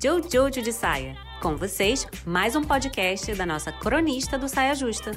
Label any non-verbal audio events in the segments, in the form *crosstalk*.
Jojo de Saia. Com vocês, mais um podcast da nossa cronista do Saia Justa.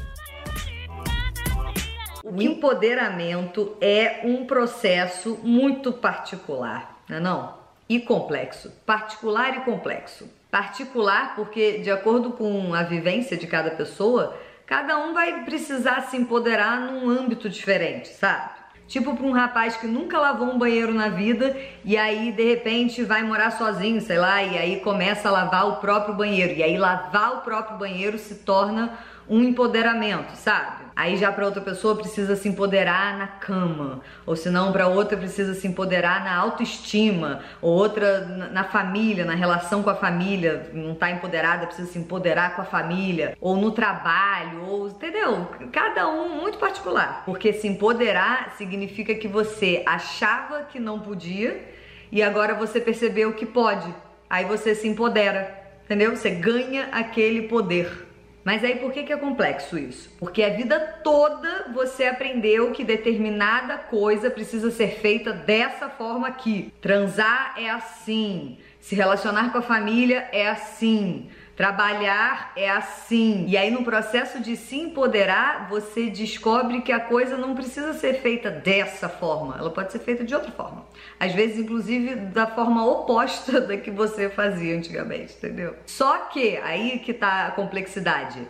O empoderamento é um processo muito particular, não é não? E complexo. Particular e complexo. Particular porque, de acordo com a vivência de cada pessoa, cada um vai precisar se empoderar num âmbito diferente, sabe? Tipo para um rapaz que nunca lavou um banheiro na vida e aí de repente vai morar sozinho, sei lá, e aí começa a lavar o próprio banheiro. E aí lavar o próprio banheiro se torna um empoderamento, sabe? Aí já para outra pessoa precisa se empoderar na cama, ou se não para outra precisa se empoderar na autoestima, ou outra na família, na relação com a família, não tá empoderada, precisa se empoderar com a família, ou no trabalho, ou entendeu? Cada um muito particular. Porque se empoderar significa que você achava que não podia e agora você percebeu que pode. Aí você se empodera, entendeu? Você ganha aquele poder. Mas aí por que, que é complexo isso? Porque a vida toda você aprendeu que determinada coisa precisa ser feita dessa forma aqui. Transar é assim, se relacionar com a família é assim, Trabalhar é assim. E aí, no processo de se empoderar, você descobre que a coisa não precisa ser feita dessa forma, ela pode ser feita de outra forma. Às vezes, inclusive, da forma oposta *laughs* da que você fazia antigamente, entendeu? Só que aí que tá a complexidade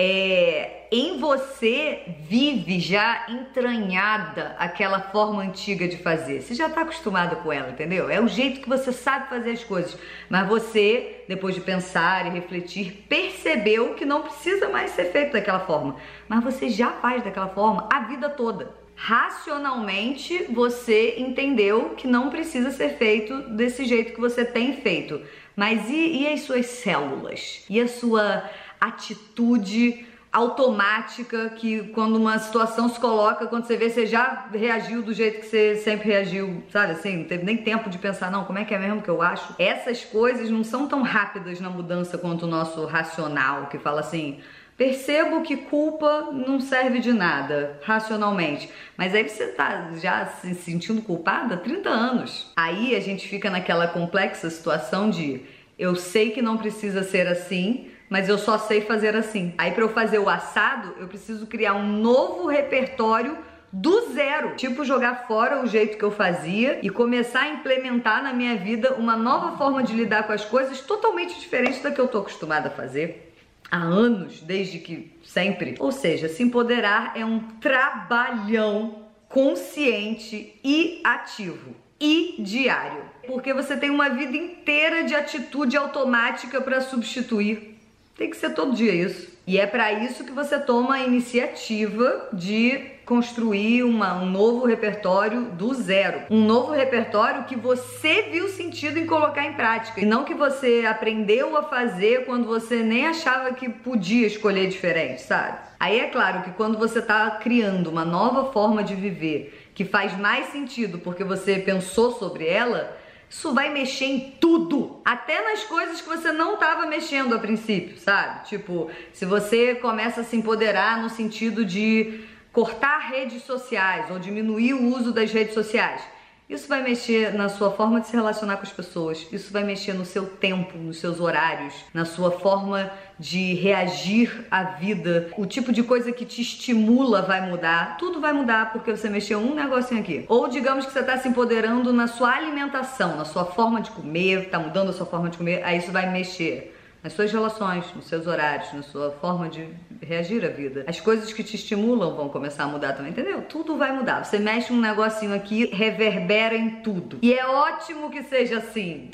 é, em você vive já entranhada aquela forma antiga de fazer. Você já está acostumada com ela, entendeu? É o jeito que você sabe fazer as coisas. Mas você, depois de pensar e refletir, percebeu que não precisa mais ser feito daquela forma. Mas você já faz daquela forma a vida toda. Racionalmente, você entendeu que não precisa ser feito desse jeito que você tem feito. Mas e, e as suas células? E a sua atitude automática que quando uma situação se coloca, quando você vê, você já reagiu do jeito que você sempre reagiu, sabe assim? Não teve nem tempo de pensar, não, como é que é mesmo que eu acho? Essas coisas não são tão rápidas na mudança quanto o nosso racional, que fala assim. Percebo que culpa não serve de nada, racionalmente. Mas aí você tá já se sentindo culpada há 30 anos. Aí a gente fica naquela complexa situação de eu sei que não precisa ser assim, mas eu só sei fazer assim. Aí para eu fazer o assado, eu preciso criar um novo repertório do zero. Tipo, jogar fora o jeito que eu fazia e começar a implementar na minha vida uma nova forma de lidar com as coisas totalmente diferente da que eu tô acostumada a fazer há anos, desde que sempre. Ou seja, se empoderar é um trabalhão consciente e ativo e diário, porque você tem uma vida inteira de atitude automática para substituir tem que ser todo dia isso. E é para isso que você toma a iniciativa de construir uma, um novo repertório do zero. Um novo repertório que você viu sentido em colocar em prática. E não que você aprendeu a fazer quando você nem achava que podia escolher diferente, sabe? Aí é claro que quando você está criando uma nova forma de viver que faz mais sentido porque você pensou sobre ela, isso vai mexer em tudo, até nas coisas que você não estava mexendo a princípio, sabe? Tipo, se você começa a se empoderar no sentido de cortar redes sociais ou diminuir o uso das redes sociais, isso vai mexer na sua forma de se relacionar com as pessoas, isso vai mexer no seu tempo, nos seus horários, na sua forma de reagir à vida. O tipo de coisa que te estimula vai mudar, tudo vai mudar porque você mexeu um negocinho aqui. Ou digamos que você está se empoderando na sua alimentação, na sua forma de comer, está mudando a sua forma de comer, aí isso vai mexer nas suas relações, nos seus horários, na sua forma de reagir à vida. As coisas que te estimulam vão começar a mudar também, entendeu? Tudo vai mudar. Você mexe um negocinho aqui, reverbera em tudo. E é ótimo que seja assim.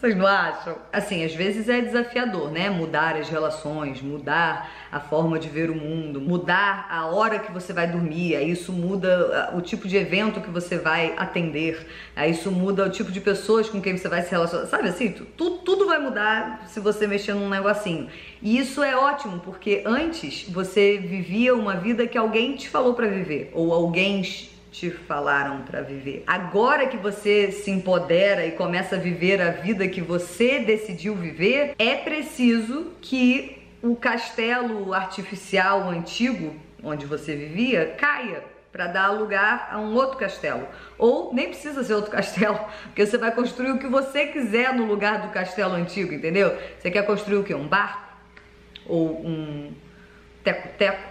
Vocês não acham? Assim, às vezes é desafiador, né? Mudar as relações, mudar a forma de ver o mundo, mudar a hora que você vai dormir. Aí isso muda ah, o tipo de evento que você vai atender. Aí isso muda o tipo de pessoas com quem você vai se relacionar. Sabe assim? Tudo, tudo vai mudar se você mexer num negocinho. E isso é ótimo, porque antes você vivia uma vida que alguém te falou para viver, ou alguém te falaram para viver. Agora que você se empodera e começa a viver a vida que você decidiu viver, é preciso que o castelo artificial antigo onde você vivia caia para dar lugar a um outro castelo. Ou nem precisa ser outro *laughs* castelo, porque você vai construir o que você quiser no lugar do castelo antigo, entendeu? Você quer construir o quê? Um barco? Ou um teco-teco?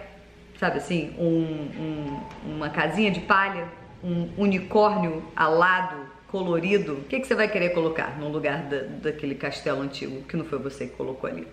Sabe assim? Um, um, uma casinha de palha? Um unicórnio alado, colorido? O que, que você vai querer colocar no lugar da, daquele castelo antigo que não foi você que colocou ali?